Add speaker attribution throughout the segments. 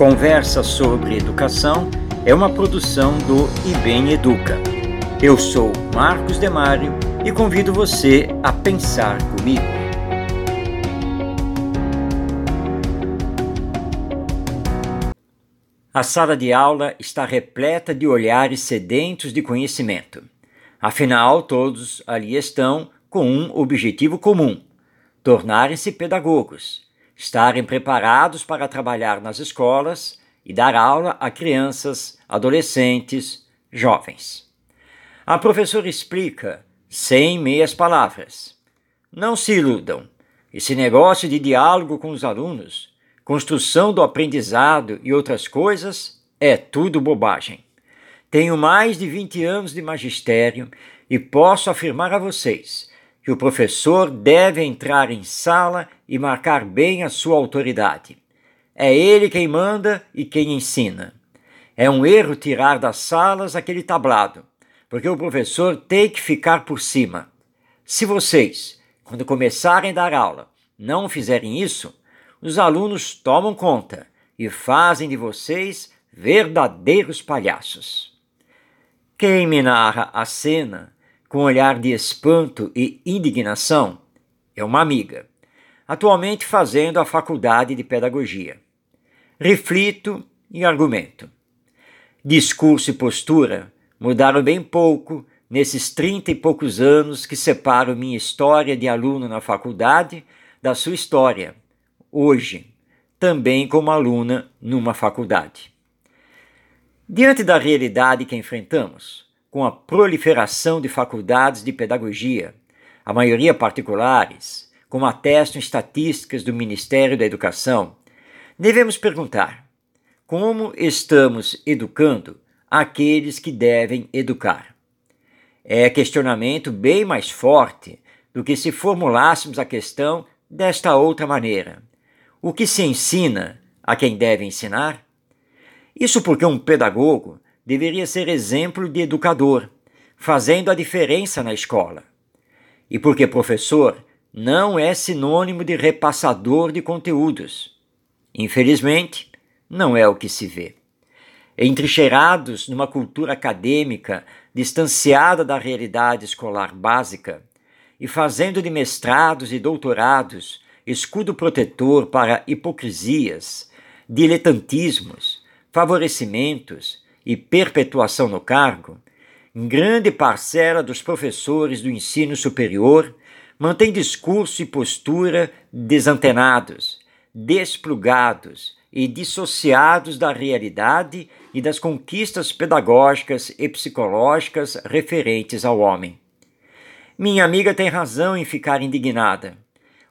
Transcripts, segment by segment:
Speaker 1: Conversa sobre Educação é uma produção do IBEM Educa. Eu sou Marcos Demário e convido você a pensar comigo. A sala de aula está repleta de olhares sedentos de conhecimento. Afinal, todos ali estão com um objetivo comum: tornarem-se pedagogos estarem preparados para trabalhar nas escolas e dar aula a crianças, adolescentes, jovens. A professora explica, sem meias palavras. Não se iludam. Esse negócio de diálogo com os alunos, construção do aprendizado e outras coisas é tudo bobagem. Tenho mais de 20 anos de magistério e posso afirmar a vocês que o professor deve entrar em sala e marcar bem a sua autoridade. É ele quem manda e quem ensina. É um erro tirar das salas aquele tablado, porque o professor tem que ficar por cima. Se vocês, quando começarem a dar aula, não fizerem isso, os alunos tomam conta e fazem de vocês verdadeiros palhaços. Quem me narra a cena com olhar de espanto e indignação é uma amiga, atualmente fazendo a faculdade de pedagogia. Reflito e argumento. Discurso e postura mudaram bem pouco nesses trinta e poucos anos que separam minha história de aluno na faculdade da sua história, hoje, também como aluna numa faculdade. Diante da realidade que enfrentamos, com a proliferação de faculdades de pedagogia, a maioria particulares, como atestam estatísticas do Ministério da Educação, devemos perguntar: como estamos educando aqueles que devem educar? É questionamento bem mais forte do que se formulássemos a questão desta outra maneira: o que se ensina a quem deve ensinar? Isso porque um pedagogo deveria ser exemplo de educador, fazendo a diferença na escola. E porque professor não é sinônimo de repassador de conteúdos. Infelizmente, não é o que se vê. Entrincheirados numa cultura acadêmica distanciada da realidade escolar básica e fazendo de mestrados e doutorados escudo protetor para hipocrisias, diletantismos, favorecimentos e perpetuação no cargo, grande parcela dos professores do ensino superior mantém discurso e postura desantenados, desplugados e dissociados da realidade e das conquistas pedagógicas e psicológicas referentes ao homem. Minha amiga tem razão em ficar indignada.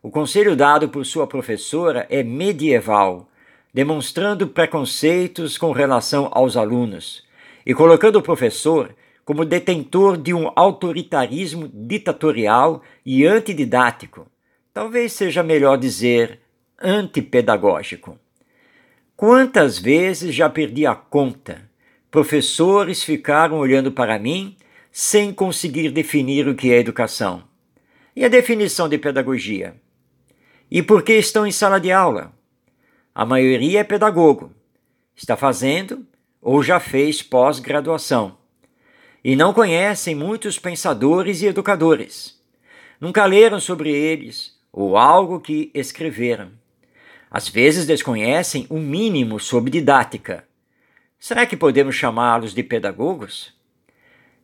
Speaker 1: O conselho dado por sua professora é medieval demonstrando preconceitos com relação aos alunos e colocando o professor como detentor de um autoritarismo ditatorial e antididático. Talvez seja melhor dizer antipedagógico. Quantas vezes já perdi a conta? Professores ficaram olhando para mim sem conseguir definir o que é educação. E a definição de pedagogia? E por que estão em sala de aula? A maioria é pedagogo, está fazendo ou já fez pós-graduação. E não conhecem muitos pensadores e educadores. Nunca leram sobre eles ou algo que escreveram. Às vezes desconhecem o um mínimo sobre didática. Será que podemos chamá-los de pedagogos?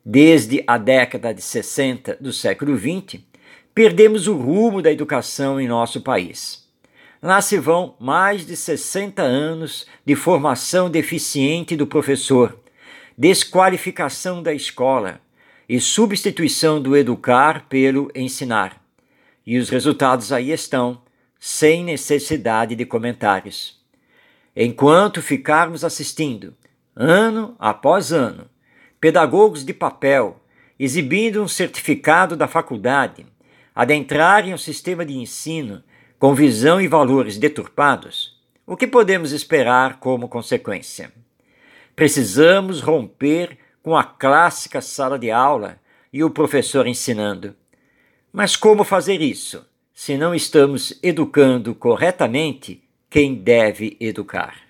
Speaker 1: Desde a década de 60 do século XX, perdemos o rumo da educação em nosso país. Lá se vão mais de 60 anos de formação deficiente do professor, desqualificação da escola e substituição do educar pelo ensinar. E os resultados aí estão, sem necessidade de comentários. Enquanto ficarmos assistindo, ano após ano, pedagogos de papel exibindo um certificado da faculdade, adentrarem o sistema de ensino com visão e valores deturpados, o que podemos esperar como consequência? Precisamos romper com a clássica sala de aula e o professor ensinando. Mas como fazer isso se não estamos educando corretamente quem deve educar?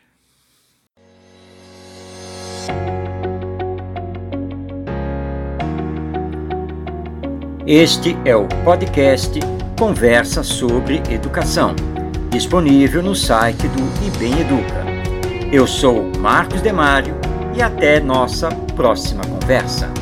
Speaker 1: Este é o podcast Conversa sobre Educação, disponível no site do IBEM Educa. Eu sou Marcos Demário e até nossa próxima conversa.